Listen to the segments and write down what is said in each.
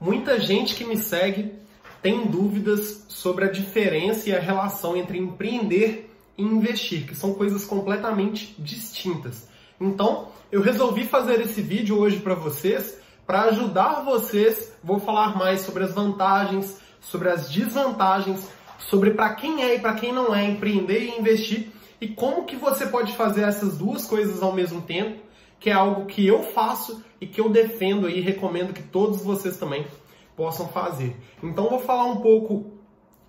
Muita gente que me segue tem dúvidas sobre a diferença e a relação entre empreender e investir, que são coisas completamente distintas. Então, eu resolvi fazer esse vídeo hoje para vocês, para ajudar vocês. Vou falar mais sobre as vantagens, sobre as desvantagens, sobre para quem é e para quem não é empreender e investir e como que você pode fazer essas duas coisas ao mesmo tempo, que é algo que eu faço e que eu defendo e recomendo que todos vocês também possam fazer. Então vou falar um pouco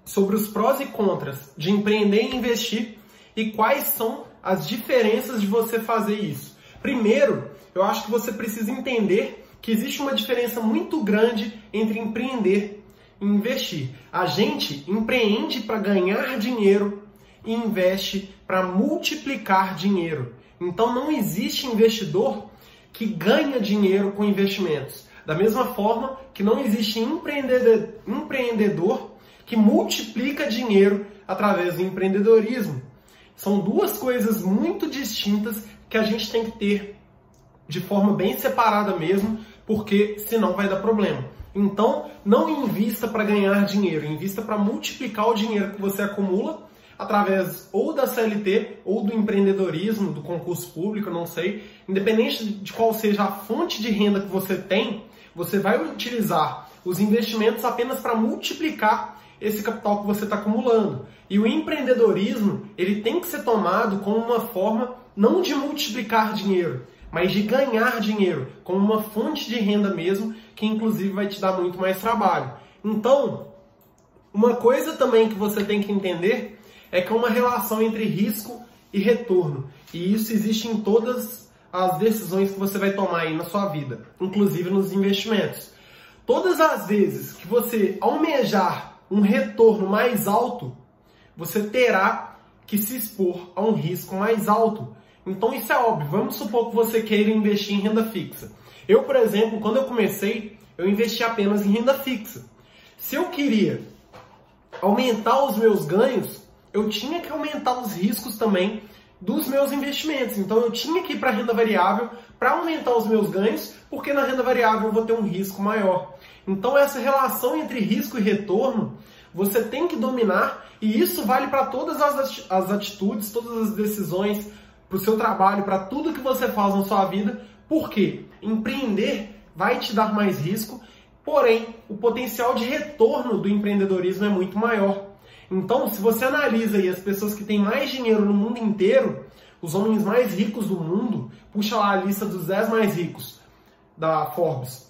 sobre os prós e contras de empreender e investir e quais são as diferenças de você fazer isso. Primeiro, eu acho que você precisa entender que existe uma diferença muito grande entre empreender e investir. A gente empreende para ganhar dinheiro e investe para multiplicar dinheiro. Então não existe investidor que ganha dinheiro com investimentos. Da mesma forma que não existe empreendedor que multiplica dinheiro através do empreendedorismo. São duas coisas muito distintas que a gente tem que ter de forma bem separada mesmo, porque senão vai dar problema. Então, não invista para ganhar dinheiro, invista para multiplicar o dinheiro que você acumula através ou da CLT ou do empreendedorismo, do concurso público, não sei. Independente de qual seja a fonte de renda que você tem, você vai utilizar os investimentos apenas para multiplicar esse capital que você está acumulando. E o empreendedorismo, ele tem que ser tomado como uma forma não de multiplicar dinheiro, mas de ganhar dinheiro, como uma fonte de renda mesmo, que inclusive vai te dar muito mais trabalho. Então, uma coisa também que você tem que entender é que é uma relação entre risco e retorno. E isso existe em todas as decisões que você vai tomar aí na sua vida, inclusive nos investimentos. Todas as vezes que você almejar um retorno mais alto, você terá que se expor a um risco mais alto. Então isso é óbvio. Vamos supor que você queira investir em renda fixa. Eu, por exemplo, quando eu comecei, eu investi apenas em renda fixa. Se eu queria aumentar os meus ganhos, eu tinha que aumentar os riscos também dos meus investimentos. Então eu tinha que ir para a renda variável para aumentar os meus ganhos, porque na renda variável eu vou ter um risco maior. Então essa relação entre risco e retorno você tem que dominar e isso vale para todas as atitudes, todas as decisões, para o seu trabalho, para tudo que você faz na sua vida. Porque empreender vai te dar mais risco, porém o potencial de retorno do empreendedorismo é muito maior. Então, se você analisa aí as pessoas que têm mais dinheiro no mundo inteiro, os homens mais ricos do mundo, puxa lá a lista dos 10 mais ricos da Forbes.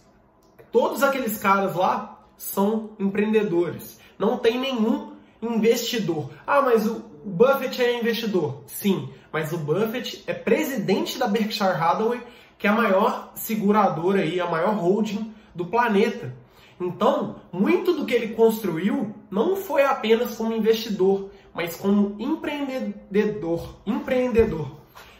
Todos aqueles caras lá são empreendedores. Não tem nenhum investidor. Ah, mas o Buffett é investidor. Sim, mas o Buffett é presidente da Berkshire Hathaway, que é a maior seguradora aí, a maior holding do planeta. Então, muito do que ele construiu não foi apenas como investidor, mas como empreendedor. Empreendedor.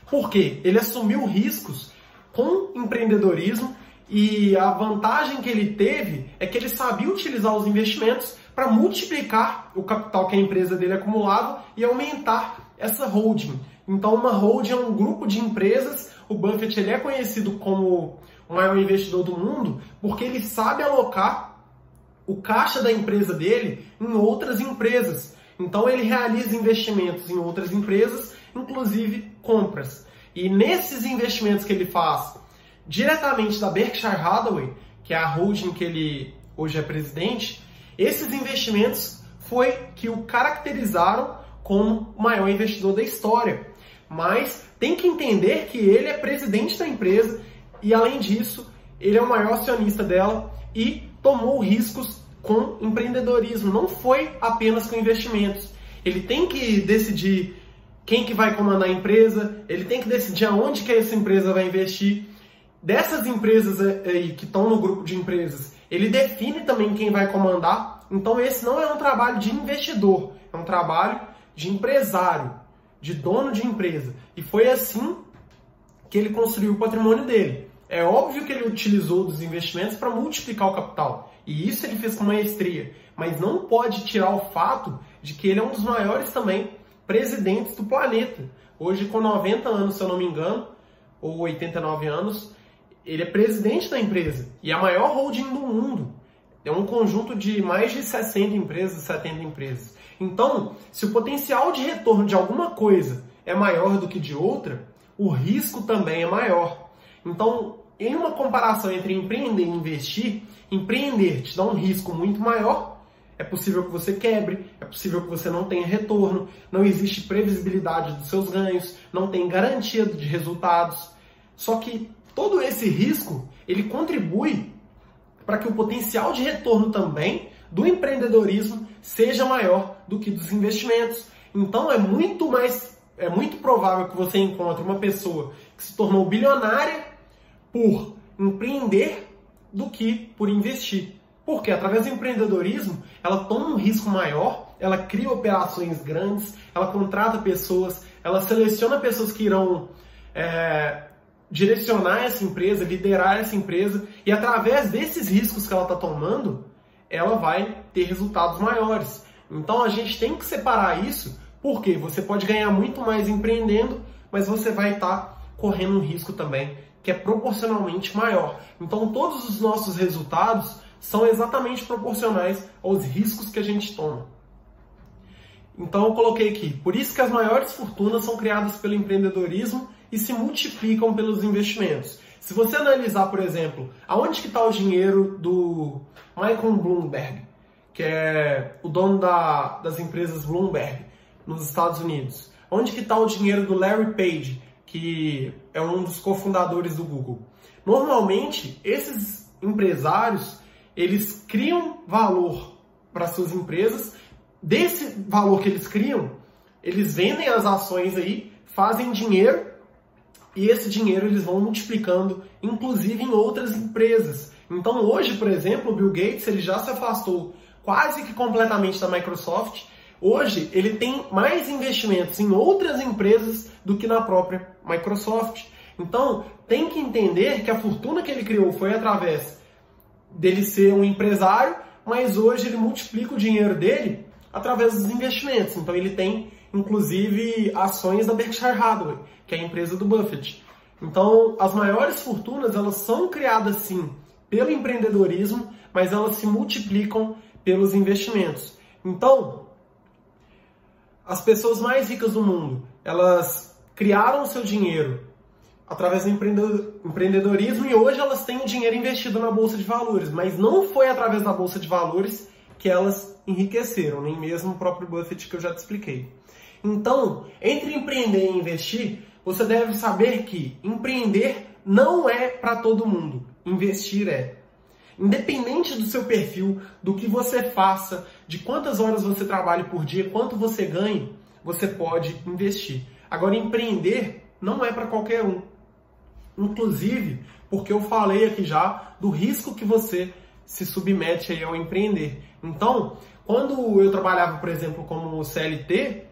Por quê? Ele assumiu riscos com empreendedorismo e a vantagem que ele teve é que ele sabia utilizar os investimentos para multiplicar o capital que a empresa dele acumulava e aumentar essa holding. Então, uma holding é um grupo de empresas. O Buffett ele é conhecido como o maior investidor do mundo porque ele sabe alocar o caixa da empresa dele em outras empresas. Então ele realiza investimentos em outras empresas, inclusive compras. E nesses investimentos que ele faz diretamente da Berkshire Hathaway, que é a holding que ele hoje é presidente, esses investimentos foi que o caracterizaram como o maior investidor da história. Mas tem que entender que ele é presidente da empresa e além disso, ele é o maior acionista dela e tomou riscos com empreendedorismo, não foi apenas com investimentos. Ele tem que decidir quem que vai comandar a empresa, ele tem que decidir aonde que essa empresa vai investir. Dessas empresas aí que estão no grupo de empresas, ele define também quem vai comandar. Então esse não é um trabalho de investidor, é um trabalho de empresário, de dono de empresa. E foi assim que ele construiu o patrimônio dele. É óbvio que ele utilizou dos investimentos para multiplicar o capital. E isso ele fez com maestria. Mas não pode tirar o fato de que ele é um dos maiores também presidentes do planeta. Hoje, com 90 anos, se eu não me engano, ou 89 anos, ele é presidente da empresa. E a maior holding do mundo. É um conjunto de mais de 60 empresas, 70 empresas. Então, se o potencial de retorno de alguma coisa é maior do que de outra, o risco também é maior. Então, em uma comparação entre empreender e investir, empreender te dá um risco muito maior. É possível que você quebre, é possível que você não tenha retorno, não existe previsibilidade dos seus ganhos, não tem garantia de resultados. Só que todo esse risco, ele contribui para que o potencial de retorno também do empreendedorismo seja maior do que dos investimentos. Então é muito mais é muito provável que você encontre uma pessoa que se tornou bilionária por empreender do que por investir. Porque através do empreendedorismo, ela toma um risco maior, ela cria operações grandes, ela contrata pessoas, ela seleciona pessoas que irão é, direcionar essa empresa, liderar essa empresa, e através desses riscos que ela está tomando, ela vai ter resultados maiores. Então a gente tem que separar isso, porque você pode ganhar muito mais empreendendo, mas você vai estar tá correndo um risco também que é proporcionalmente maior. Então todos os nossos resultados são exatamente proporcionais aos riscos que a gente toma. Então eu coloquei aqui, por isso que as maiores fortunas são criadas pelo empreendedorismo e se multiplicam pelos investimentos. Se você analisar, por exemplo, aonde que está o dinheiro do Michael Bloomberg, que é o dono da, das empresas Bloomberg nos Estados Unidos, onde que está o dinheiro do Larry Page, que é um dos cofundadores do Google. Normalmente, esses empresários, eles criam valor para suas empresas, desse valor que eles criam, eles vendem as ações aí, fazem dinheiro e esse dinheiro eles vão multiplicando, inclusive em outras empresas. Então hoje, por exemplo, o Bill Gates ele já se afastou quase que completamente da Microsoft. Hoje ele tem mais investimentos em outras empresas do que na própria Microsoft. Então tem que entender que a fortuna que ele criou foi através dele ser um empresário, mas hoje ele multiplica o dinheiro dele através dos investimentos. Então ele tem inclusive ações da Berkshire Hathaway, que é a empresa do Buffett. Então, as maiores fortunas, elas são criadas sim pelo empreendedorismo, mas elas se multiplicam pelos investimentos. Então, as pessoas mais ricas do mundo, elas criaram o seu dinheiro através do empreendedorismo e hoje elas têm o dinheiro investido na bolsa de valores, mas não foi através da bolsa de valores que elas enriqueceram, nem mesmo o próprio Buffett que eu já te expliquei. Então, entre empreender e investir, você deve saber que empreender não é para todo mundo, investir é. Independente do seu perfil, do que você faça, de quantas horas você trabalha por dia, quanto você ganha, você pode investir. Agora, empreender não é para qualquer um. Inclusive, porque eu falei aqui já do risco que você se submete aí ao empreender. Então, quando eu trabalhava, por exemplo, como CLT,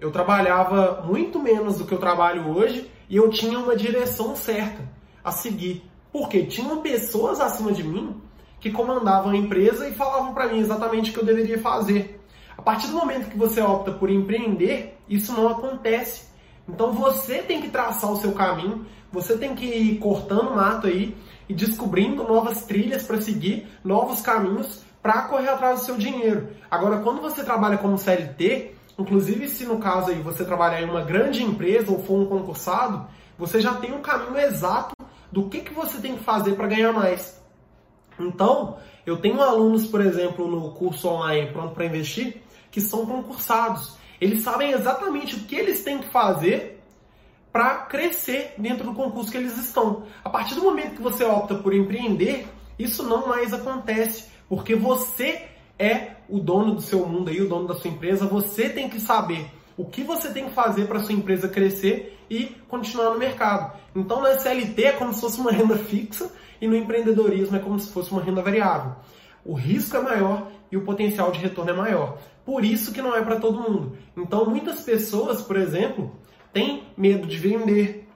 eu trabalhava muito menos do que eu trabalho hoje e eu tinha uma direção certa a seguir. Porque tinham pessoas acima de mim que comandavam a empresa e falavam para mim exatamente o que eu deveria fazer. A partir do momento que você opta por empreender, isso não acontece. Então você tem que traçar o seu caminho, você tem que ir cortando mato aí e descobrindo novas trilhas para seguir, novos caminhos para correr atrás do seu dinheiro. Agora, quando você trabalha como CLT, Inclusive, se no caso aí você trabalhar em uma grande empresa ou for um concursado, você já tem um caminho exato do que, que você tem que fazer para ganhar mais. Então, eu tenho alunos, por exemplo, no curso online Pronto para Investir, que são concursados. Eles sabem exatamente o que eles têm que fazer para crescer dentro do concurso que eles estão. A partir do momento que você opta por empreender, isso não mais acontece, porque você é o dono do seu mundo aí, o dono da sua empresa, você tem que saber o que você tem que fazer para sua empresa crescer e continuar no mercado. Então, na SLT é como se fosse uma renda fixa e no empreendedorismo é como se fosse uma renda variável. O risco é maior e o potencial de retorno é maior. Por isso que não é para todo mundo. Então, muitas pessoas, por exemplo, têm medo de vender.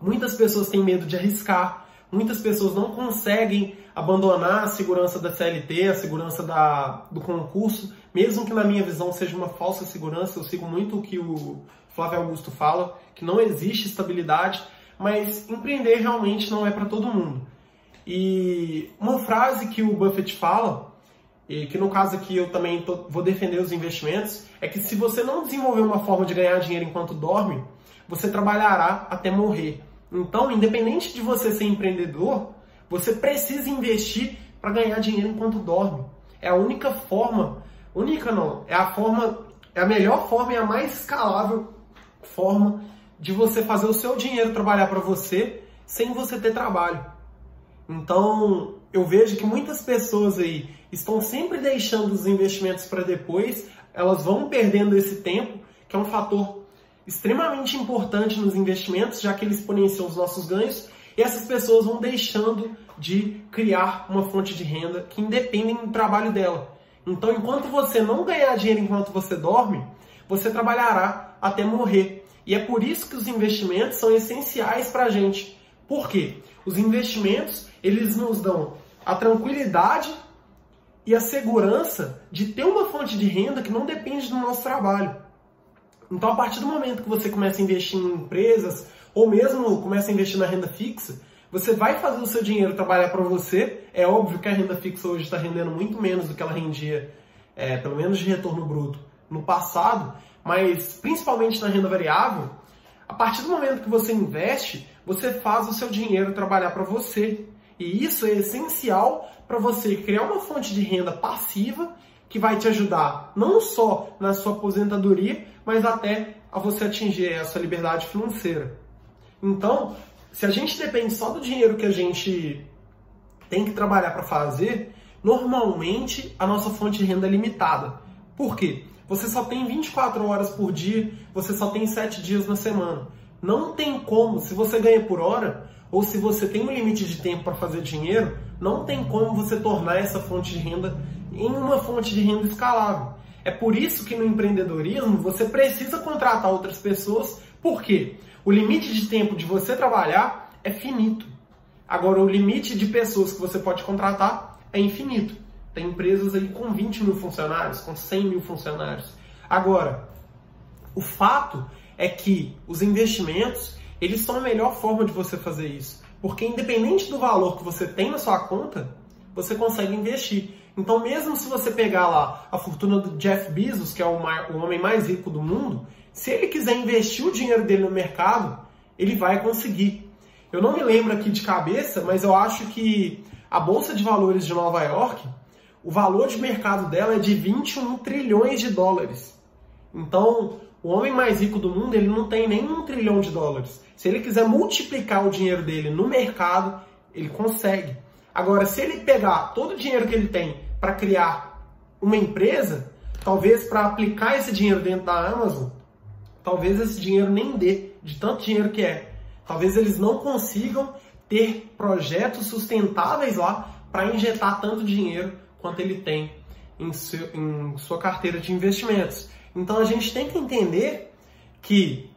Muitas pessoas têm medo de arriscar. Muitas pessoas não conseguem abandonar a segurança da CLT, a segurança da, do concurso, mesmo que na minha visão seja uma falsa segurança, eu sigo muito o que o Flávio Augusto fala, que não existe estabilidade, mas empreender realmente não é para todo mundo. E uma frase que o Buffett fala, e que no caso aqui eu também tô, vou defender os investimentos, é que se você não desenvolver uma forma de ganhar dinheiro enquanto dorme, você trabalhará até morrer. Então, independente de você ser empreendedor, você precisa investir para ganhar dinheiro enquanto dorme. É a única forma, única não, é a forma, é a melhor forma e a mais escalável forma de você fazer o seu dinheiro trabalhar para você sem você ter trabalho. Então, eu vejo que muitas pessoas aí estão sempre deixando os investimentos para depois, elas vão perdendo esse tempo, que é um fator extremamente importante nos investimentos, já que ele exponencia os nossos ganhos, e essas pessoas vão deixando de criar uma fonte de renda que independem do trabalho dela. Então, enquanto você não ganhar dinheiro enquanto você dorme, você trabalhará até morrer. E é por isso que os investimentos são essenciais para a gente. Por quê? Os investimentos eles nos dão a tranquilidade e a segurança de ter uma fonte de renda que não depende do nosso trabalho. Então, a partir do momento que você começa a investir em empresas ou mesmo começa a investir na renda fixa, você vai fazer o seu dinheiro trabalhar para você. É óbvio que a renda fixa hoje está rendendo muito menos do que ela rendia, é, pelo menos de retorno bruto, no passado, mas principalmente na renda variável. A partir do momento que você investe, você faz o seu dinheiro trabalhar para você. E isso é essencial para você criar uma fonte de renda passiva que vai te ajudar não só na sua aposentadoria, mas até a você atingir a sua liberdade financeira. Então, se a gente depende só do dinheiro que a gente tem que trabalhar para fazer, normalmente a nossa fonte de renda é limitada. Por quê? Você só tem 24 horas por dia, você só tem 7 dias na semana. Não tem como, se você ganha por hora, ou se você tem um limite de tempo para fazer dinheiro, não tem como você tornar essa fonte de renda em uma fonte de renda escalável. É por isso que no empreendedorismo você precisa contratar outras pessoas, por quê? O limite de tempo de você trabalhar é finito. Agora, o limite de pessoas que você pode contratar é infinito. Tem empresas aí com 20 mil funcionários, com 100 mil funcionários. Agora, o fato é que os investimentos, eles são a melhor forma de você fazer isso. Porque independente do valor que você tem na sua conta, você consegue investir. Então, mesmo se você pegar lá a fortuna do Jeff Bezos, que é o, o homem mais rico do mundo, se ele quiser investir o dinheiro dele no mercado, ele vai conseguir. Eu não me lembro aqui de cabeça, mas eu acho que a Bolsa de Valores de Nova York, o valor de mercado dela é de 21 trilhões de dólares. Então, o homem mais rico do mundo, ele não tem nem um trilhão de dólares. Se ele quiser multiplicar o dinheiro dele no mercado, ele consegue. Agora, se ele pegar todo o dinheiro que ele tem para criar uma empresa, talvez para aplicar esse dinheiro dentro da Amazon, talvez esse dinheiro nem dê, de tanto dinheiro que é. Talvez eles não consigam ter projetos sustentáveis lá para injetar tanto dinheiro quanto ele tem em, seu, em sua carteira de investimentos. Então a gente tem que entender que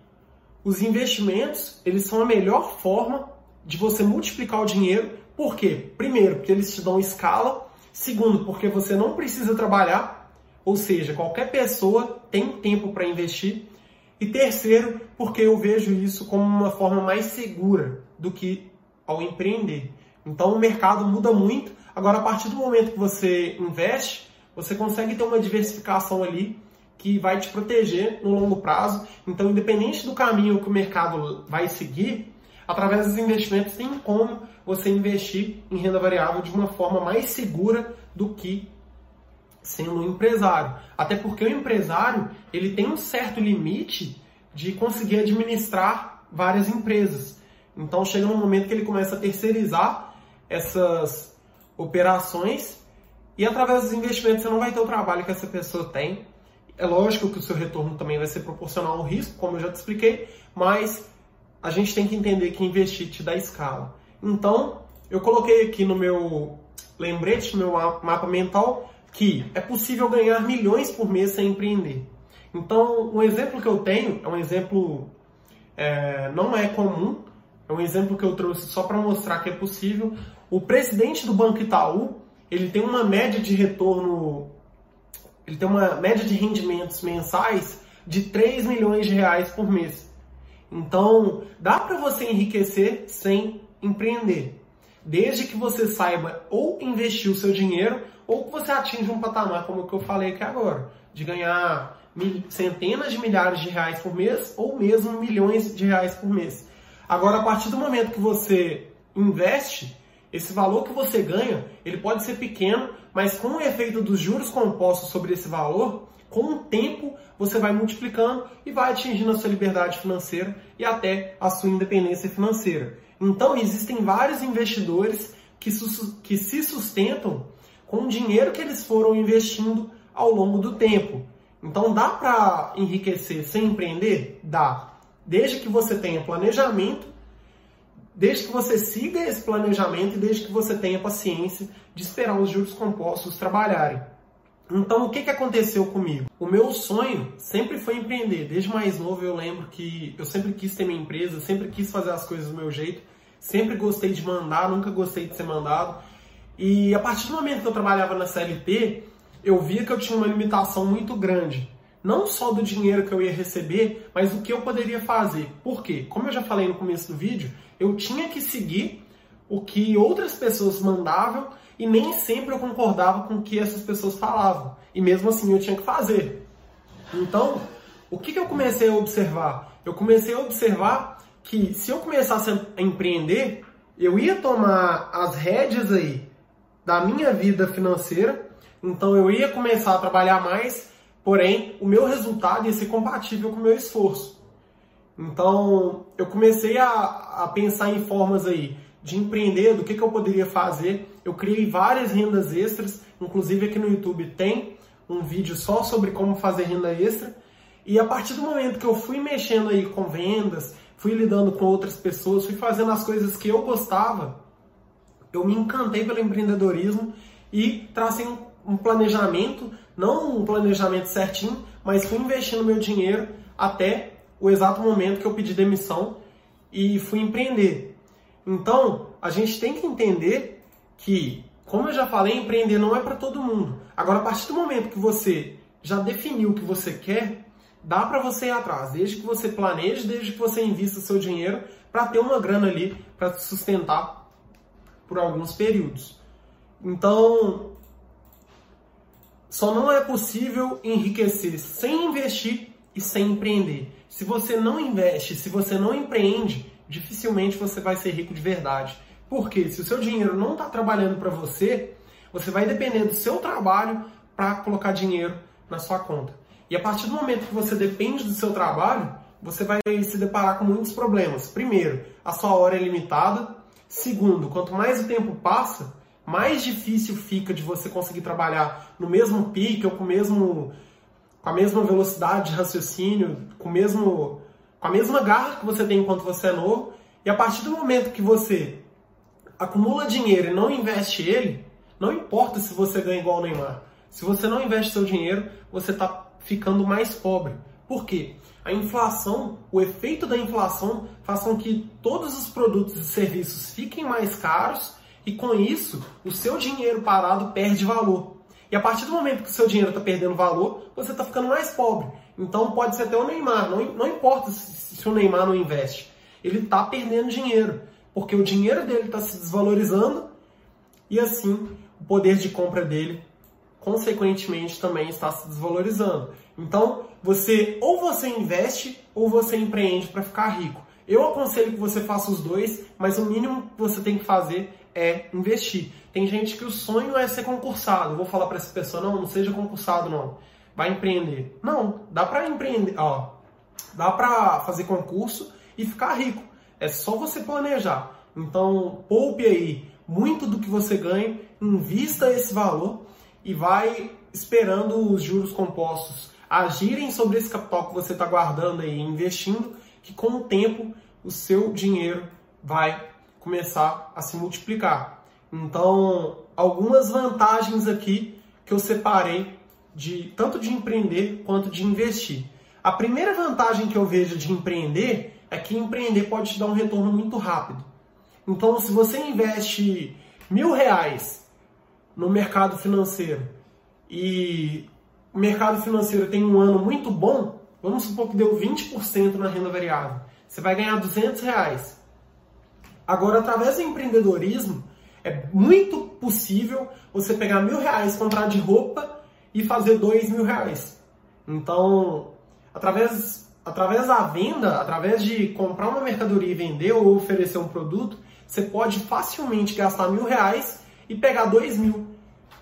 os investimentos eles são a melhor forma de você multiplicar o dinheiro. Por quê? Primeiro, porque eles te dão escala. Segundo, porque você não precisa trabalhar, ou seja, qualquer pessoa tem tempo para investir. E terceiro, porque eu vejo isso como uma forma mais segura do que ao empreender. Então o mercado muda muito. Agora, a partir do momento que você investe, você consegue ter uma diversificação ali que vai te proteger no longo prazo. Então, independente do caminho que o mercado vai seguir, através dos investimentos tem como você investir em renda variável de uma forma mais segura do que sendo um empresário. Até porque o empresário ele tem um certo limite de conseguir administrar várias empresas. Então chega um momento que ele começa a terceirizar essas operações e através dos investimentos você não vai ter o trabalho que essa pessoa tem. É lógico que o seu retorno também vai ser proporcional ao risco, como eu já te expliquei, mas a gente tem que entender que investir te dá escala. Então, eu coloquei aqui no meu lembrete, no meu mapa mental, que é possível ganhar milhões por mês sem empreender. Então, um exemplo que eu tenho é um exemplo é, não é comum, é um exemplo que eu trouxe só para mostrar que é possível. O presidente do Banco Itaú, ele tem uma média de retorno, ele tem uma média de rendimentos mensais de 3 milhões de reais por mês. Então, dá para você enriquecer sem empreender. desde que você saiba ou investir o seu dinheiro ou que você atinja um patamar como o que eu falei aqui agora, de ganhar centenas de milhares de reais por mês ou mesmo milhões de reais por mês. Agora, a partir do momento que você investe, esse valor que você ganha, ele pode ser pequeno, mas com o efeito dos juros compostos sobre esse valor, com o tempo você vai multiplicando e vai atingindo a sua liberdade financeira e até a sua independência financeira. Então, existem vários investidores que, que se sustentam com o dinheiro que eles foram investindo ao longo do tempo. Então, dá para enriquecer sem empreender? Dá. Desde que você tenha planejamento, desde que você siga esse planejamento e desde que você tenha paciência de esperar os juros compostos trabalharem. Então, o que, que aconteceu comigo? O meu sonho sempre foi empreender. Desde mais novo, eu lembro que eu sempre quis ter minha empresa, sempre quis fazer as coisas do meu jeito, sempre gostei de mandar, nunca gostei de ser mandado. E a partir do momento que eu trabalhava na CLT, eu via que eu tinha uma limitação muito grande. Não só do dinheiro que eu ia receber, mas o que eu poderia fazer. Por quê? Como eu já falei no começo do vídeo, eu tinha que seguir o que outras pessoas mandavam e nem sempre eu concordava com o que essas pessoas falavam. E mesmo assim eu tinha que fazer. Então, o que, que eu comecei a observar? Eu comecei a observar que se eu começasse a empreender, eu ia tomar as rédeas aí da minha vida financeira, então eu ia começar a trabalhar mais, porém o meu resultado ia ser compatível com o meu esforço. Então eu comecei a, a pensar em formas aí de empreender, do que, que eu poderia fazer. Eu criei várias rendas extras, inclusive aqui no YouTube tem um vídeo só sobre como fazer renda extra. E a partir do momento que eu fui mexendo aí com vendas, fui lidando com outras pessoas, fui fazendo as coisas que eu gostava, eu me encantei pelo empreendedorismo e tracei um planejamento, não um planejamento certinho, mas fui investindo meu dinheiro até o exato momento que eu pedi demissão e fui empreender. Então, a gente tem que entender que, como eu já falei, empreender não é para todo mundo. Agora, a partir do momento que você já definiu o que você quer, dá para você ir atrás, desde que você planeje, desde que você invista seu dinheiro para ter uma grana ali para sustentar por alguns períodos. Então, só não é possível enriquecer sem investir e sem empreender. Se você não investe, se você não empreende, dificilmente você vai ser rico de verdade. Porque se o seu dinheiro não está trabalhando para você, você vai depender do seu trabalho para colocar dinheiro na sua conta. E a partir do momento que você depende do seu trabalho, você vai se deparar com muitos problemas. Primeiro, a sua hora é limitada. Segundo, quanto mais o tempo passa, mais difícil fica de você conseguir trabalhar no mesmo pique ou com, mesmo, com a mesma velocidade de raciocínio, com mesmo com a mesma garra que você tem enquanto você é novo, e a partir do momento que você acumula dinheiro e não investe ele, não importa se você ganha igual o Neymar. Se você não investe seu dinheiro, você está ficando mais pobre. Por quê? A inflação, o efeito da inflação faz com que todos os produtos e serviços fiquem mais caros e com isso o seu dinheiro parado perde valor. E a partir do momento que o seu dinheiro está perdendo valor, você está ficando mais pobre. Então pode ser até o Neymar, não, não importa se, se o Neymar não investe, ele está perdendo dinheiro, porque o dinheiro dele está se desvalorizando e assim o poder de compra dele, consequentemente, também está se desvalorizando. Então você ou você investe ou você empreende para ficar rico. Eu aconselho que você faça os dois, mas o mínimo que você tem que fazer é investir. Tem gente que o sonho é ser concursado. Eu vou falar para essa pessoa, não, não seja concursado não vai empreender. Não, dá para empreender, ó, dá para fazer concurso e ficar rico. É só você planejar. Então, poupe aí muito do que você ganha, invista esse valor e vai esperando os juros compostos agirem sobre esse capital que você está guardando aí, investindo, que com o tempo o seu dinheiro vai começar a se multiplicar. Então, algumas vantagens aqui que eu separei de tanto de empreender quanto de investir. A primeira vantagem que eu vejo de empreender é que empreender pode te dar um retorno muito rápido. Então, se você investe mil reais no mercado financeiro e o mercado financeiro tem um ano muito bom, vamos supor que deu 20% na renda variável, você vai ganhar 200 reais. Agora, através do empreendedorismo, É muito possível você pegar mil reais, comprar de roupa e fazer dois mil reais. Então, através, através da venda, através de comprar uma mercadoria e vender ou oferecer um produto, você pode facilmente gastar mil reais e pegar dois mil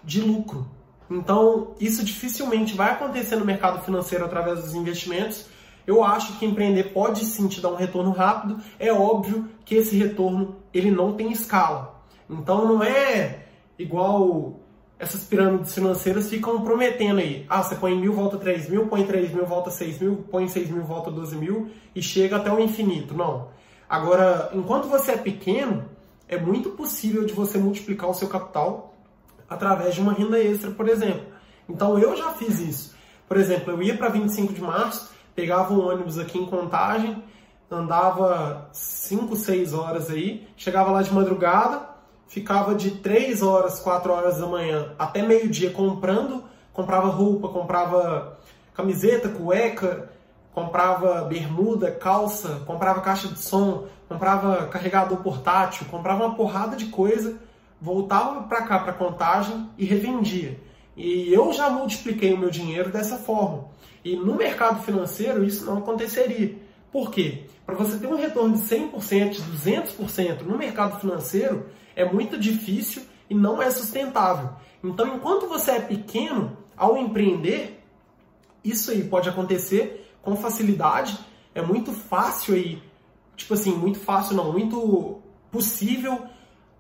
de lucro. Então, isso dificilmente vai acontecer no mercado financeiro através dos investimentos. Eu acho que empreender pode sim te dar um retorno rápido. É óbvio que esse retorno ele não tem escala. Então, não é igual essas pirâmides financeiras ficam prometendo aí. Ah, você põe mil, volta três mil, põe três mil, volta seis mil, põe seis mil, volta doze mil e chega até o infinito. Não. Agora, enquanto você é pequeno, é muito possível de você multiplicar o seu capital através de uma renda extra, por exemplo. Então eu já fiz isso. Por exemplo, eu ia para 25 de março, pegava um ônibus aqui em Contagem, andava 5, 6 horas aí, chegava lá de madrugada, ficava de 3 horas, 4 horas da manhã até meio-dia comprando, comprava roupa, comprava camiseta, cueca, comprava bermuda, calça, comprava caixa de som, comprava carregador portátil, comprava uma porrada de coisa, voltava para cá para contagem e revendia. E eu já multipliquei o meu dinheiro dessa forma. E no mercado financeiro isso não aconteceria. Por quê? Para você ter um retorno de 100%, de 200% no mercado financeiro, é muito difícil e não é sustentável. Então, enquanto você é pequeno, ao empreender, isso aí pode acontecer com facilidade. É muito fácil aí, tipo assim, muito fácil não, muito possível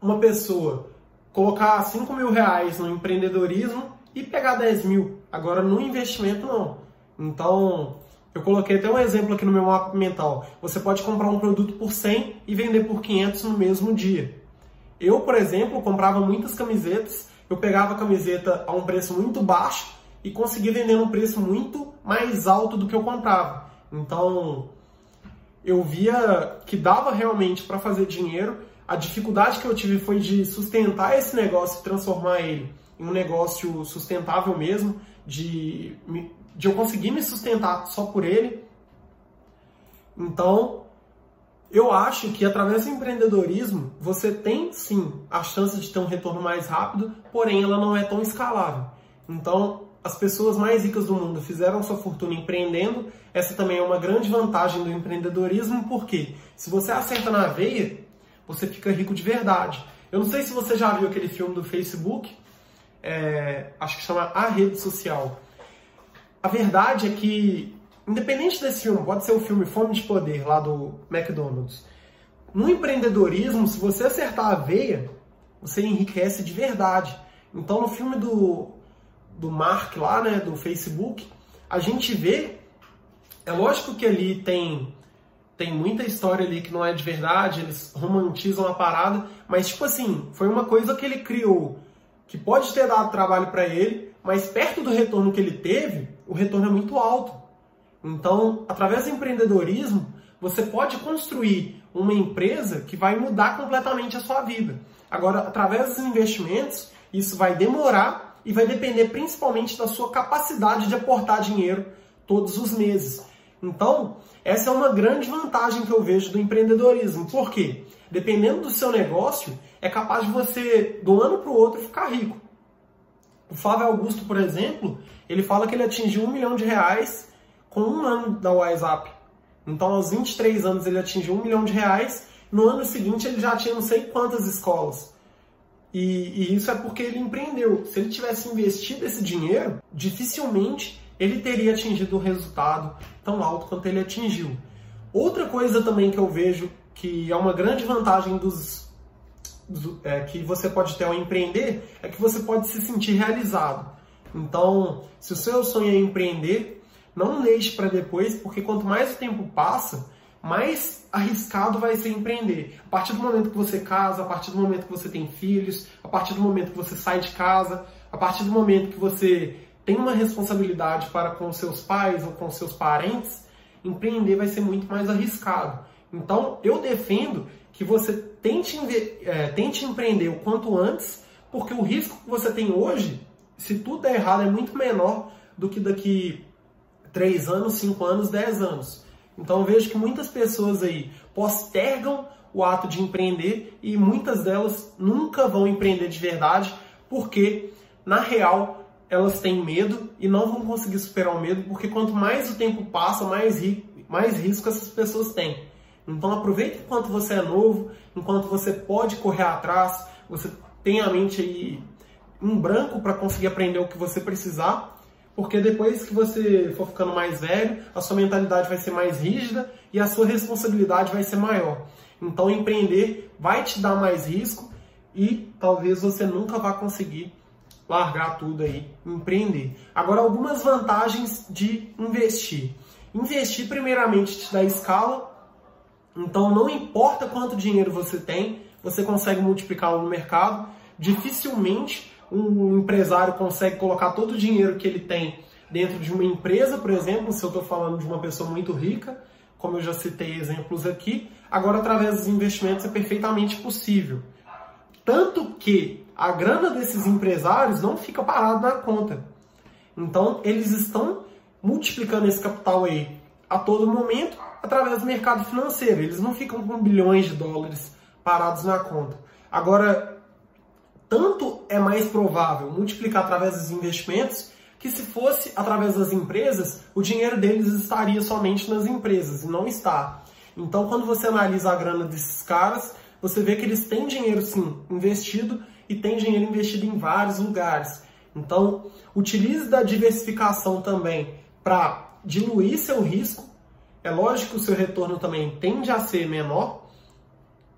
uma pessoa colocar 5 mil reais no empreendedorismo e pegar 10 mil. Agora no investimento não. Então, eu coloquei até um exemplo aqui no meu mapa mental. Você pode comprar um produto por 100 e vender por 500 no mesmo dia. Eu, por exemplo, comprava muitas camisetas, eu pegava a camiseta a um preço muito baixo e consegui vender num preço muito mais alto do que eu comprava. Então, eu via que dava realmente para fazer dinheiro. A dificuldade que eu tive foi de sustentar esse negócio e transformar ele um negócio sustentável mesmo, de, de eu conseguir me sustentar só por ele. Então, eu acho que através do empreendedorismo você tem sim a chance de ter um retorno mais rápido, porém ela não é tão escalável. Então, as pessoas mais ricas do mundo fizeram sua fortuna empreendendo. Essa também é uma grande vantagem do empreendedorismo, porque se você acerta na veia, você fica rico de verdade. Eu não sei se você já viu aquele filme do Facebook, é, acho que chama A Rede Social. A verdade é que, independente desse filme, pode ser o filme Fome de Poder, lá do McDonald's. No empreendedorismo, se você acertar a veia, você enriquece de verdade. Então, no filme do do Mark lá, né, do Facebook, a gente vê, é lógico que ali tem tem muita história ali que não é de verdade, eles romantizam a parada, mas tipo assim, foi uma coisa que ele criou que pode ter dado trabalho para ele, mas perto do retorno que ele teve, o retorno é muito alto. Então, através do empreendedorismo, você pode construir uma empresa que vai mudar completamente a sua vida. Agora, através dos investimentos, isso vai demorar e vai depender principalmente da sua capacidade de aportar dinheiro todos os meses. Então, essa é uma grande vantagem que eu vejo do empreendedorismo. Por quê? Dependendo do seu negócio, é capaz de você, do ano para o outro, ficar rico. O Flávio Augusto, por exemplo, ele fala que ele atingiu um milhão de reais com um ano da WhatsApp. Então, aos 23 anos, ele atingiu um milhão de reais. No ano seguinte, ele já tinha não sei quantas escolas. E, e, isso é porque ele empreendeu. Se ele tivesse investido esse dinheiro, dificilmente ele teria atingido o resultado tão alto quanto ele atingiu. Outra coisa também que eu vejo que é uma grande vantagem dos é, que você pode ter ao empreender é que você pode se sentir realizado. Então, se o seu sonho é empreender, não deixe para depois, porque quanto mais o tempo passa, mais arriscado vai ser empreender. A partir do momento que você casa, a partir do momento que você tem filhos, a partir do momento que você sai de casa, a partir do momento que você tem uma responsabilidade para com seus pais ou com seus parentes, empreender vai ser muito mais arriscado. Então, eu defendo que você tente, é, tente empreender o quanto antes, porque o risco que você tem hoje, se tudo der errado, é muito menor do que daqui 3 anos, 5 anos, 10 anos. Então eu vejo que muitas pessoas aí postergam o ato de empreender e muitas delas nunca vão empreender de verdade porque, na real, elas têm medo e não vão conseguir superar o medo porque quanto mais o tempo passa, mais, ri mais risco essas pessoas têm. Então aproveite enquanto você é novo, enquanto você pode correr atrás, você tem a mente aí em branco para conseguir aprender o que você precisar, porque depois que você for ficando mais velho, a sua mentalidade vai ser mais rígida e a sua responsabilidade vai ser maior. Então empreender vai te dar mais risco e talvez você nunca vá conseguir largar tudo aí, empreender. Agora algumas vantagens de investir. Investir primeiramente te dá escala, então não importa quanto dinheiro você tem, você consegue multiplicá-lo no mercado. Dificilmente um empresário consegue colocar todo o dinheiro que ele tem dentro de uma empresa, por exemplo, se eu estou falando de uma pessoa muito rica, como eu já citei exemplos aqui, agora através dos investimentos é perfeitamente possível. Tanto que a grana desses empresários não fica parada na conta. Então, eles estão multiplicando esse capital aí a todo momento através do mercado financeiro. Eles não ficam com bilhões de dólares parados na conta. Agora, tanto é mais provável multiplicar através dos investimentos que se fosse através das empresas, o dinheiro deles estaria somente nas empresas e não está. Então, quando você analisa a grana desses caras, você vê que eles têm dinheiro sim investido e tem dinheiro investido em vários lugares. Então, utilize da diversificação também para diluir seu risco é lógico que o seu retorno também tende a ser menor,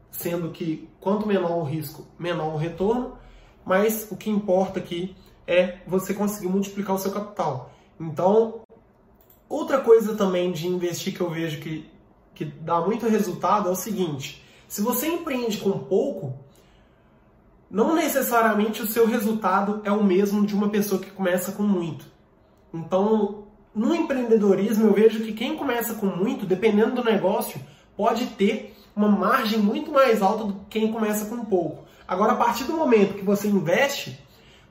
sendo que quanto menor o risco, menor o retorno, mas o que importa aqui é você conseguir multiplicar o seu capital. Então, outra coisa também de investir que eu vejo que, que dá muito resultado é o seguinte: se você empreende com pouco, não necessariamente o seu resultado é o mesmo de uma pessoa que começa com muito. Então, no empreendedorismo, eu vejo que quem começa com muito, dependendo do negócio, pode ter uma margem muito mais alta do que quem começa com pouco. Agora, a partir do momento que você investe,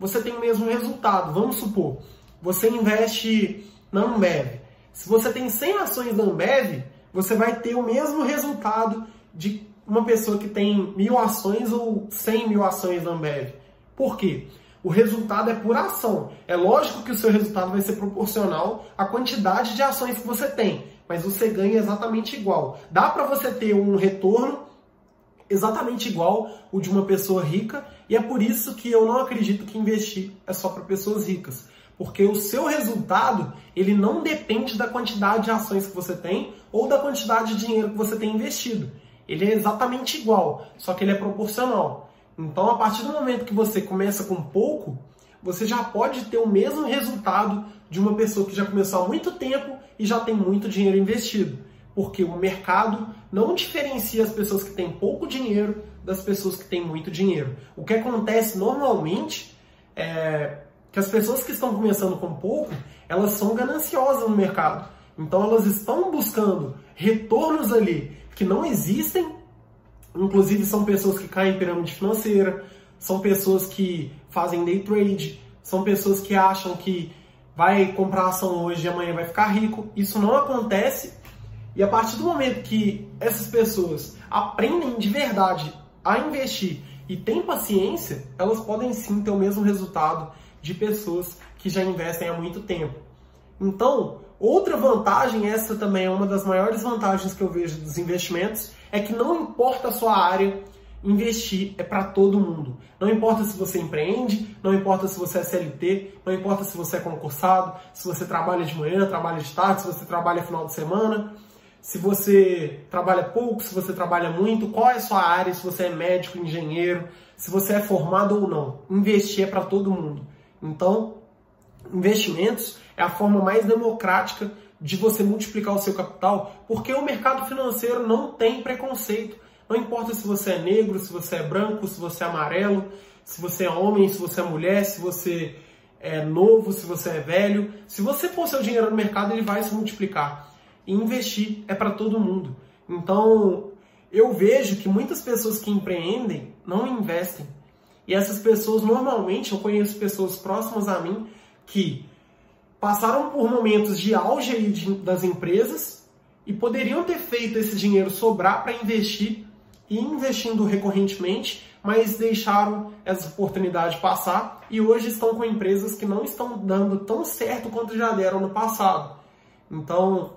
você tem o mesmo resultado. Vamos supor, você investe na Ambev. Se você tem 100 ações da Ambev, você vai ter o mesmo resultado de uma pessoa que tem mil ações ou 100 mil ações da Ambev. Por quê? O resultado é por ação. É lógico que o seu resultado vai ser proporcional à quantidade de ações que você tem, mas você ganha exatamente igual. Dá para você ter um retorno exatamente igual o de uma pessoa rica, e é por isso que eu não acredito que investir é só para pessoas ricas. Porque o seu resultado, ele não depende da quantidade de ações que você tem ou da quantidade de dinheiro que você tem investido. Ele é exatamente igual, só que ele é proporcional. Então, a partir do momento que você começa com pouco, você já pode ter o mesmo resultado de uma pessoa que já começou há muito tempo e já tem muito dinheiro investido. Porque o mercado não diferencia as pessoas que têm pouco dinheiro das pessoas que têm muito dinheiro. O que acontece normalmente é que as pessoas que estão começando com pouco, elas são gananciosas no mercado. Então elas estão buscando retornos ali que não existem Inclusive, são pessoas que caem em pirâmide financeira, são pessoas que fazem day trade, são pessoas que acham que vai comprar ação hoje e amanhã vai ficar rico. Isso não acontece. E a partir do momento que essas pessoas aprendem de verdade a investir e têm paciência, elas podem sim ter o mesmo resultado de pessoas que já investem há muito tempo. Então, outra vantagem, essa também é uma das maiores vantagens que eu vejo dos investimentos, é que não importa a sua área, investir é para todo mundo. Não importa se você empreende, não importa se você é CLT, não importa se você é concursado, se você trabalha de manhã, trabalha de tarde, se você trabalha final de semana, se você trabalha pouco, se você trabalha muito, qual é a sua área, se você é médico, engenheiro, se você é formado ou não. Investir é para todo mundo. Então, investimentos é a forma mais democrática de você multiplicar o seu capital, porque o mercado financeiro não tem preconceito. Não importa se você é negro, se você é branco, se você é amarelo, se você é homem, se você é mulher, se você é novo, se você é velho. Se você pôr seu dinheiro no mercado, ele vai se multiplicar. E investir é para todo mundo. Então, eu vejo que muitas pessoas que empreendem não investem. E essas pessoas, normalmente, eu conheço pessoas próximas a mim que passaram por momentos de auge de, das empresas e poderiam ter feito esse dinheiro sobrar para investir e investindo recorrentemente, mas deixaram essa oportunidade passar e hoje estão com empresas que não estão dando tão certo quanto já deram no passado. Então,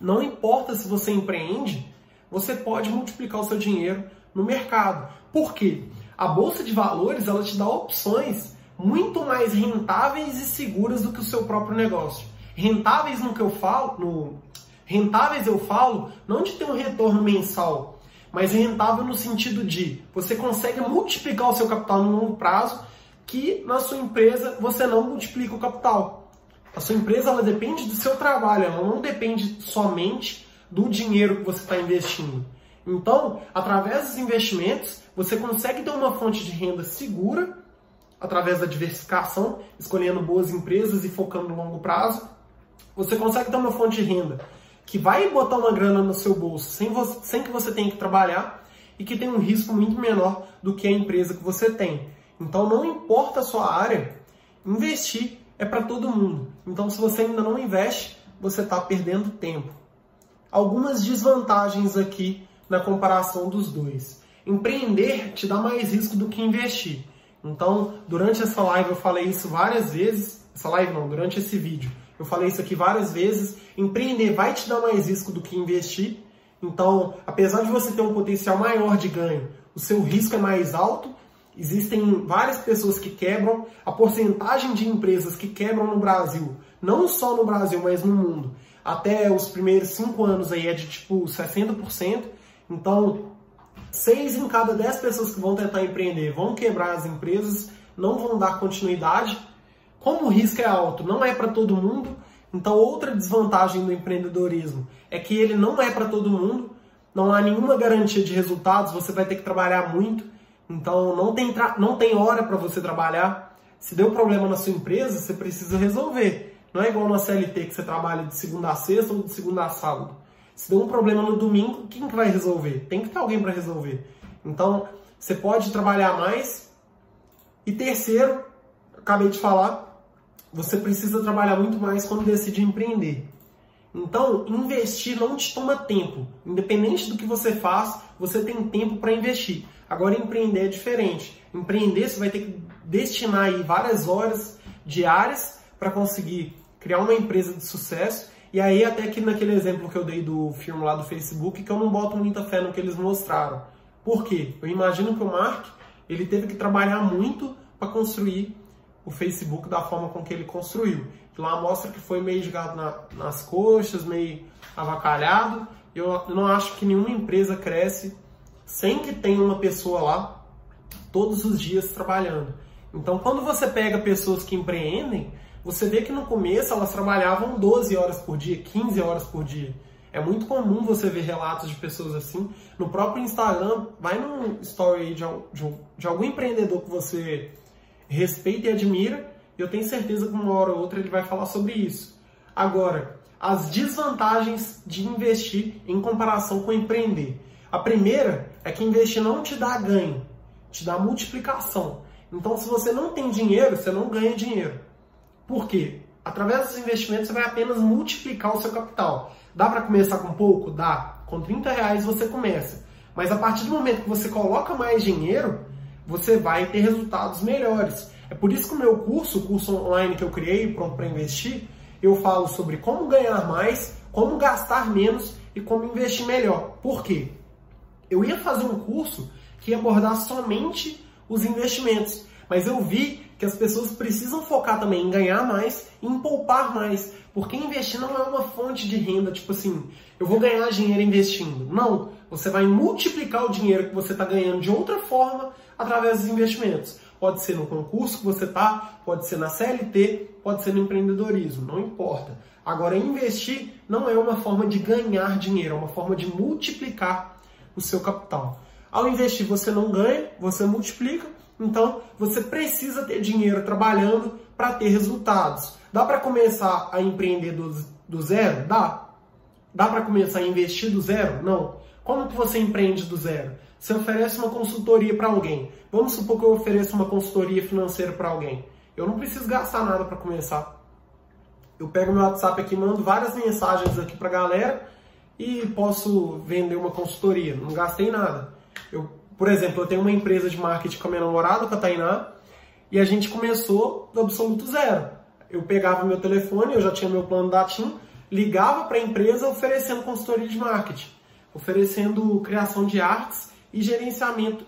não importa se você empreende, você pode multiplicar o seu dinheiro no mercado. Por quê? A bolsa de valores ela te dá opções muito mais rentáveis e seguras do que o seu próprio negócio. Rentáveis no que eu falo, no rentáveis eu falo não de ter um retorno mensal, mas rentável no sentido de você consegue multiplicar o seu capital no longo prazo, que na sua empresa você não multiplica o capital. A sua empresa ela depende do seu trabalho, ela não depende somente do dinheiro que você está investindo. Então, através dos investimentos, você consegue ter uma fonte de renda segura, através da diversificação, escolhendo boas empresas e focando no longo prazo. Você consegue ter uma fonte de renda que vai botar uma grana no seu bolso sem, você, sem que você tenha que trabalhar e que tem um risco muito menor do que a empresa que você tem. Então, não importa a sua área, investir é para todo mundo. Então, se você ainda não investe, você está perdendo tempo. Algumas desvantagens aqui na comparação dos dois. Empreender te dá mais risco do que investir. Então, durante essa live eu falei isso várias vezes. Essa live não, durante esse vídeo. Eu falei isso aqui várias vezes. Empreender vai te dar mais risco do que investir. Então, apesar de você ter um potencial maior de ganho, o seu risco é mais alto. Existem várias pessoas que quebram. A porcentagem de empresas que quebram no Brasil, não só no Brasil, mas no mundo, até os primeiros cinco anos aí é de tipo 60%. Então, seis em cada dez pessoas que vão tentar empreender vão quebrar as empresas, não vão dar continuidade. Como o risco é alto, não é para todo mundo. Então, outra desvantagem do empreendedorismo é que ele não é para todo mundo. Não há nenhuma garantia de resultados, você vai ter que trabalhar muito. Então, não tem, não tem hora para você trabalhar. Se deu problema na sua empresa, você precisa resolver. Não é igual na CLT que você trabalha de segunda a sexta ou de segunda a sábado. Se deu um problema no domingo, quem que vai resolver? Tem que ter alguém para resolver. Então, você pode trabalhar mais. E terceiro, acabei de falar, você precisa trabalhar muito mais quando decide empreender. Então, investir não te toma tempo. Independente do que você faz, você tem tempo para investir. Agora, empreender é diferente. Empreender, você vai ter que destinar aí várias horas diárias para conseguir criar uma empresa de sucesso e aí, até que naquele exemplo que eu dei do filme lá do Facebook, que eu não boto muita fé no que eles mostraram. Por quê? Eu imagino que o Mark, ele teve que trabalhar muito para construir o Facebook da forma com que ele construiu. Lá mostra que foi meio jogado na, nas coxas, meio avacalhado. Eu, não acho que nenhuma empresa cresce sem que tenha uma pessoa lá todos os dias trabalhando. Então, quando você pega pessoas que empreendem, você vê que no começo elas trabalhavam 12 horas por dia, 15 horas por dia. É muito comum você ver relatos de pessoas assim. No próprio Instagram, vai num story de, de, de algum empreendedor que você respeita e admira, eu tenho certeza que uma hora ou outra ele vai falar sobre isso. Agora, as desvantagens de investir em comparação com empreender. A primeira é que investir não te dá ganho, te dá multiplicação. Então, se você não tem dinheiro, você não ganha dinheiro. Por quê? Através dos investimentos você vai apenas multiplicar o seu capital. Dá para começar com pouco? Dá. Com 30 reais você começa. Mas a partir do momento que você coloca mais dinheiro, você vai ter resultados melhores. É por isso que o meu curso, o curso online que eu criei, Pronto para Investir, eu falo sobre como ganhar mais, como gastar menos e como investir melhor. Por quê? Eu ia fazer um curso que ia abordar somente os investimentos, mas eu vi que as pessoas precisam focar também em ganhar mais e em poupar mais. Porque investir não é uma fonte de renda, tipo assim, eu vou ganhar dinheiro investindo. Não, você vai multiplicar o dinheiro que você está ganhando de outra forma através dos investimentos. Pode ser no concurso que você está, pode ser na CLT, pode ser no empreendedorismo, não importa. Agora, investir não é uma forma de ganhar dinheiro, é uma forma de multiplicar o seu capital. Ao investir, você não ganha, você multiplica então, você precisa ter dinheiro trabalhando para ter resultados. Dá para começar a empreender do, do zero? Dá. Dá para começar a investir do zero? Não. Como que você empreende do zero? Você oferece uma consultoria para alguém. Vamos supor que eu ofereça uma consultoria financeira para alguém. Eu não preciso gastar nada para começar. Eu pego meu WhatsApp aqui, mando várias mensagens aqui para galera e posso vender uma consultoria. Não gastei nada. Eu, por exemplo, eu tenho uma empresa de marketing com a minha namorada, com a Tainá, e a gente começou do absoluto zero. Eu pegava meu telefone, eu já tinha meu plano da TIM, ligava para a empresa oferecendo consultoria de marketing, oferecendo criação de artes e gerenciamento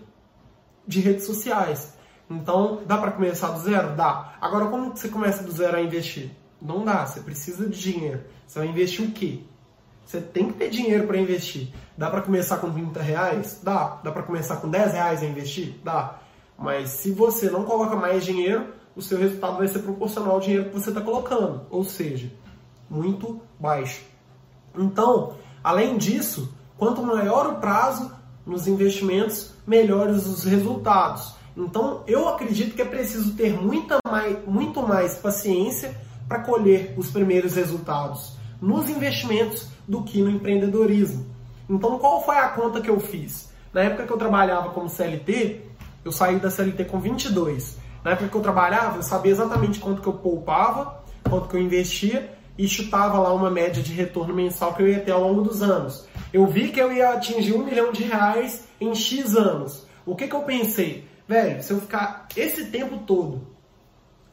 de redes sociais. Então, dá para começar do zero? Dá. Agora, como você começa do zero a investir? Não dá, você precisa de dinheiro. Você vai investir o quê? Você tem que ter dinheiro para investir. Dá para começar com 30 reais? Dá. Dá para começar com 10 reais a investir? Dá. Mas se você não coloca mais dinheiro, o seu resultado vai ser proporcional ao dinheiro que você está colocando. Ou seja, muito baixo. Então, além disso, quanto maior o prazo nos investimentos, melhores os resultados. Então, eu acredito que é preciso ter muita mais, muito mais paciência para colher os primeiros resultados nos investimentos do que no empreendedorismo. Então, qual foi a conta que eu fiz? Na época que eu trabalhava como CLT, eu saí da CLT com 22. Na época que eu trabalhava, eu sabia exatamente quanto que eu poupava, quanto que eu investia e chutava lá uma média de retorno mensal que eu ia ter ao longo dos anos. Eu vi que eu ia atingir um milhão de reais em X anos. O que, que eu pensei? Velho, se eu ficar esse tempo todo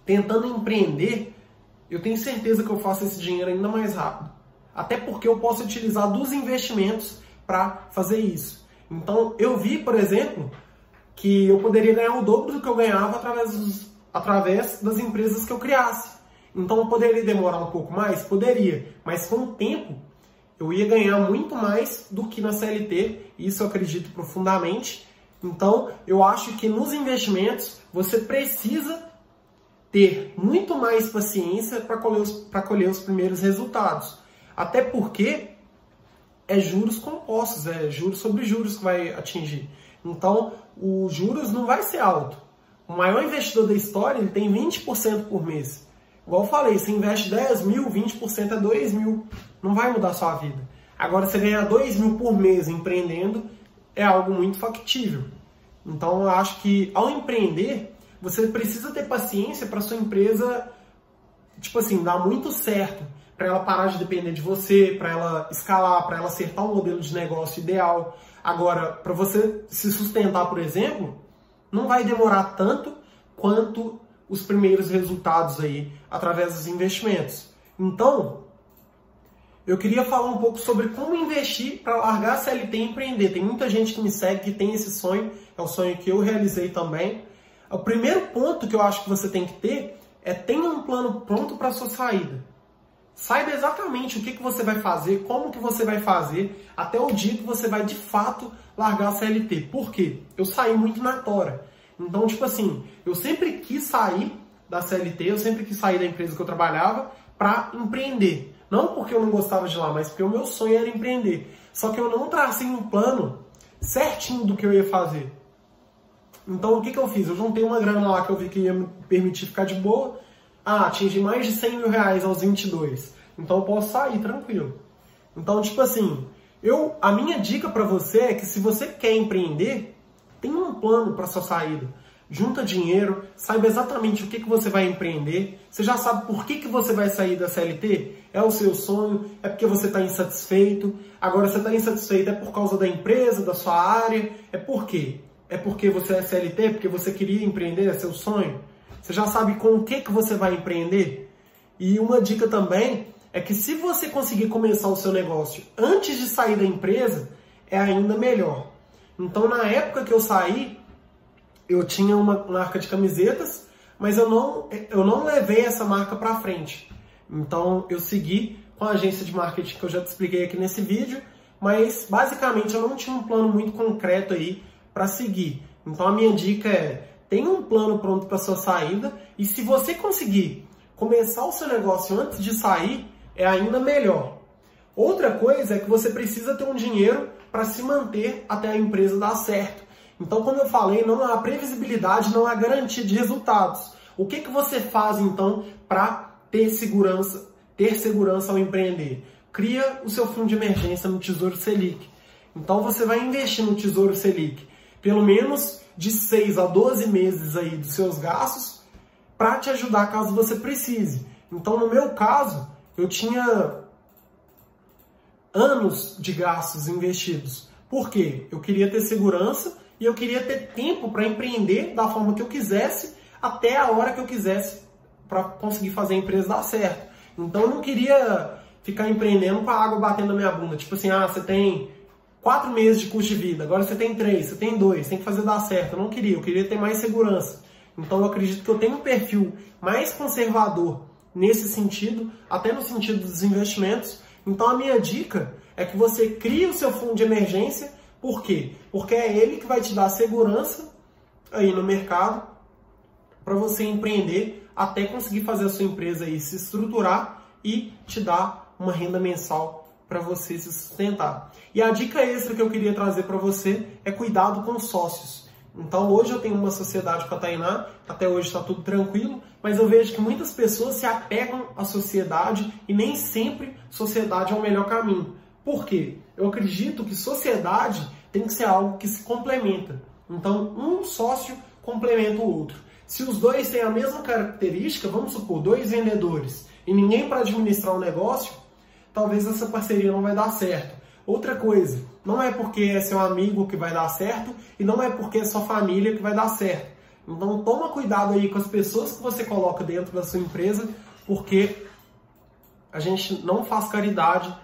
tentando empreender, eu tenho certeza que eu faço esse dinheiro ainda mais rápido. Até porque eu posso utilizar dos investimentos para fazer isso. Então, eu vi, por exemplo, que eu poderia ganhar o dobro do que eu ganhava através, dos, através das empresas que eu criasse. Então, eu poderia demorar um pouco mais? Poderia. Mas com o tempo, eu ia ganhar muito mais do que na CLT. Isso eu acredito profundamente. Então, eu acho que nos investimentos, você precisa ter muito mais paciência para colher, colher os primeiros resultados. Até porque é juros compostos, é juros sobre juros que vai atingir. Então, os juros não vai ser alto. O maior investidor da história ele tem 20% por mês. Igual eu falei, você investe 10 mil, 20% é 2 mil. Não vai mudar a sua vida. Agora, você ganhar 2 mil por mês empreendendo é algo muito factível. Então, eu acho que ao empreender, você precisa ter paciência para sua empresa, tipo assim, dar muito certo, para ela parar de depender de você, para ela escalar, para ela acertar um modelo de negócio ideal. Agora, para você se sustentar, por exemplo, não vai demorar tanto quanto os primeiros resultados aí através dos investimentos. Então, eu queria falar um pouco sobre como investir para largar a CLT e empreender. Tem muita gente que me segue que tem esse sonho, é o sonho que eu realizei também. O primeiro ponto que eu acho que você tem que ter é tenha um plano pronto para sua saída. Saiba exatamente o que, que você vai fazer, como que você vai fazer, até o dia que você vai de fato largar a CLT. Por quê? Eu saí muito na tora. Então, tipo assim, eu sempre quis sair da CLT, eu sempre quis sair da empresa que eu trabalhava para empreender. Não porque eu não gostava de lá, mas porque o meu sonho era empreender. Só que eu não tracei um plano certinho do que eu ia fazer. Então o que, que eu fiz? Eu juntei uma grana lá que eu vi que ia me permitir ficar de boa. Ah, atingi mais de 100 mil reais aos 22. Então eu posso sair tranquilo. Então, tipo assim, eu, a minha dica para você é que se você quer empreender, tenha um plano para sua saída. Junta dinheiro, saiba exatamente o que, que você vai empreender. Você já sabe por que, que você vai sair da CLT? É o seu sonho? É porque você está insatisfeito? Agora, você está insatisfeito é por causa da empresa, da sua área? É por quê? É porque você é CLT, porque você queria empreender, é seu sonho? Você já sabe com o que, que você vai empreender? E uma dica também é que se você conseguir começar o seu negócio antes de sair da empresa, é ainda melhor. Então, na época que eu saí, eu tinha uma marca de camisetas, mas eu não, eu não levei essa marca para frente. Então, eu segui com a agência de marketing que eu já te expliquei aqui nesse vídeo, mas basicamente eu não tinha um plano muito concreto aí para seguir. Então a minha dica é: tenha um plano pronto para sua saída e se você conseguir começar o seu negócio antes de sair, é ainda melhor. Outra coisa é que você precisa ter um dinheiro para se manter até a empresa dar certo. Então, como eu falei, não há previsibilidade, não há garantia de resultados. O que, que você faz então para ter segurança, ter segurança ao empreender? Cria o seu fundo de emergência no Tesouro Selic. Então você vai investir no Tesouro Selic pelo menos de 6 a 12 meses aí dos seus gastos para te ajudar caso você precise. Então, no meu caso, eu tinha anos de gastos investidos. Por quê? Eu queria ter segurança e eu queria ter tempo para empreender da forma que eu quisesse até a hora que eu quisesse para conseguir fazer a empresa dar certo. Então eu não queria ficar empreendendo com a água batendo na minha bunda. Tipo assim, ah, você tem quatro meses de custo de vida, agora você tem três, você tem dois, tem que fazer dar certo. Eu não queria, eu queria ter mais segurança. Então eu acredito que eu tenho um perfil mais conservador nesse sentido, até no sentido dos investimentos. Então a minha dica é que você crie o seu fundo de emergência. Por quê? Porque é ele que vai te dar segurança aí no mercado para você empreender até conseguir fazer a sua empresa aí se estruturar e te dar uma renda mensal para você se sustentar. E a dica extra que eu queria trazer para você é cuidado com os sócios. Então hoje eu tenho uma sociedade com a Tainá, até hoje está tudo tranquilo, mas eu vejo que muitas pessoas se apegam à sociedade e nem sempre sociedade é o melhor caminho. Por quê? Eu acredito que sociedade tem que ser algo que se complementa. Então um sócio complementa o outro. Se os dois têm a mesma característica, vamos supor, dois vendedores e ninguém para administrar o um negócio, talvez essa parceria não vai dar certo. Outra coisa, não é porque é seu amigo que vai dar certo e não é porque é sua família que vai dar certo. Então toma cuidado aí com as pessoas que você coloca dentro da sua empresa, porque a gente não faz caridade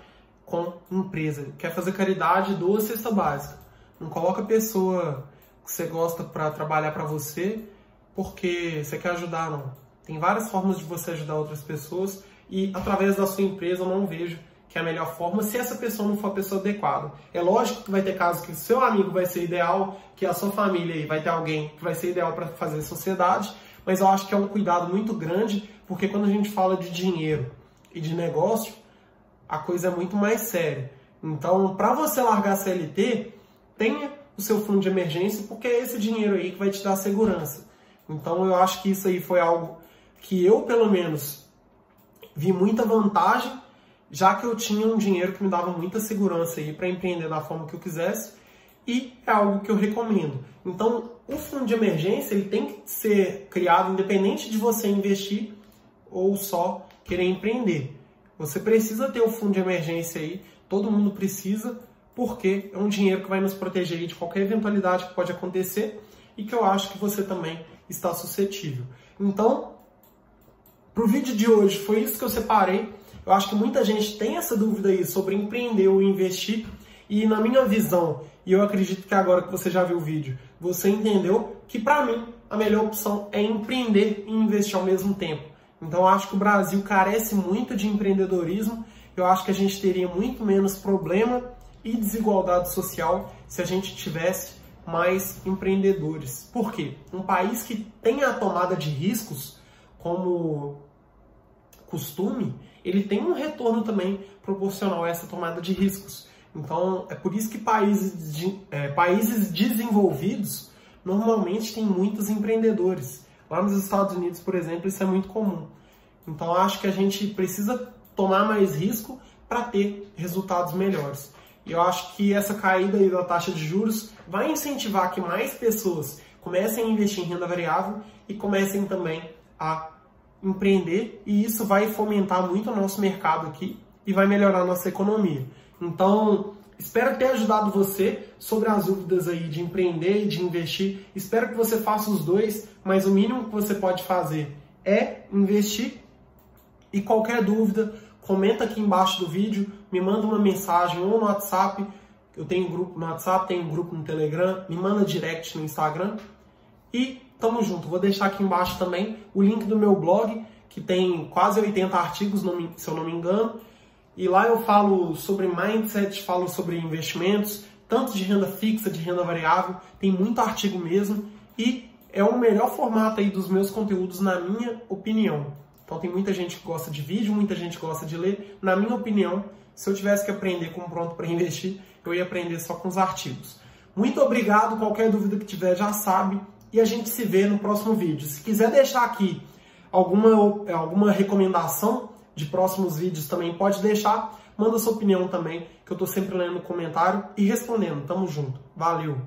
com empresa. Quer fazer caridade, doa cesta básica. Não coloca pessoa que você gosta para trabalhar para você porque você quer ajudar, não. Tem várias formas de você ajudar outras pessoas e através da sua empresa eu não vejo que é a melhor forma se essa pessoa não for a pessoa adequada. É lógico que vai ter casos que o seu amigo vai ser ideal, que a sua família vai ter alguém que vai ser ideal para fazer sociedade, mas eu acho que é um cuidado muito grande, porque quando a gente fala de dinheiro e de negócio, a coisa é muito mais séria. Então, para você largar a CLT, tenha o seu fundo de emergência, porque é esse dinheiro aí que vai te dar segurança. Então, eu acho que isso aí foi algo que eu, pelo menos, vi muita vantagem, já que eu tinha um dinheiro que me dava muita segurança aí para empreender da forma que eu quisesse e é algo que eu recomendo. Então, o fundo de emergência ele tem que ser criado independente de você investir ou só querer empreender. Você precisa ter o fundo de emergência aí, todo mundo precisa, porque é um dinheiro que vai nos proteger de qualquer eventualidade que pode acontecer e que eu acho que você também está suscetível. Então, para o vídeo de hoje foi isso que eu separei. Eu acho que muita gente tem essa dúvida aí sobre empreender ou investir. E na minha visão, e eu acredito que agora que você já viu o vídeo, você entendeu que para mim a melhor opção é empreender e investir ao mesmo tempo. Então eu acho que o Brasil carece muito de empreendedorismo. Eu acho que a gente teria muito menos problema e desigualdade social se a gente tivesse mais empreendedores. Por quê? Um país que tem a tomada de riscos como costume, ele tem um retorno também proporcional a essa tomada de riscos. Então, é por isso que países, de, é, países desenvolvidos normalmente têm muitos empreendedores. Lá nos Estados Unidos, por exemplo, isso é muito comum. Então, acho que a gente precisa tomar mais risco para ter resultados melhores. E eu acho que essa caída da taxa de juros vai incentivar que mais pessoas comecem a investir em renda variável e comecem também a empreender e isso vai fomentar muito o nosso mercado aqui e vai melhorar a nossa economia. Então, espero ter ajudado você sobre as dúvidas aí de empreender e de investir. Espero que você faça os dois, mas o mínimo que você pode fazer é investir. E qualquer dúvida, comenta aqui embaixo do vídeo, me manda uma mensagem ou no WhatsApp. Eu tenho grupo no WhatsApp, tenho grupo no Telegram, me manda direct no Instagram. E Tamo junto. Vou deixar aqui embaixo também o link do meu blog, que tem quase 80 artigos, se eu não me engano. E lá eu falo sobre mindset, falo sobre investimentos, tanto de renda fixa, de renda variável, tem muito artigo mesmo. E é o melhor formato aí dos meus conteúdos, na minha opinião. Então tem muita gente que gosta de vídeo, muita gente gosta de ler. Na minha opinião, se eu tivesse que aprender como pronto para investir, eu ia aprender só com os artigos. Muito obrigado, qualquer dúvida que tiver já sabe, e a gente se vê no próximo vídeo. Se quiser deixar aqui alguma, alguma recomendação de próximos vídeos também, pode deixar. Manda sua opinião também, que eu estou sempre lendo comentário e respondendo. Tamo junto. Valeu!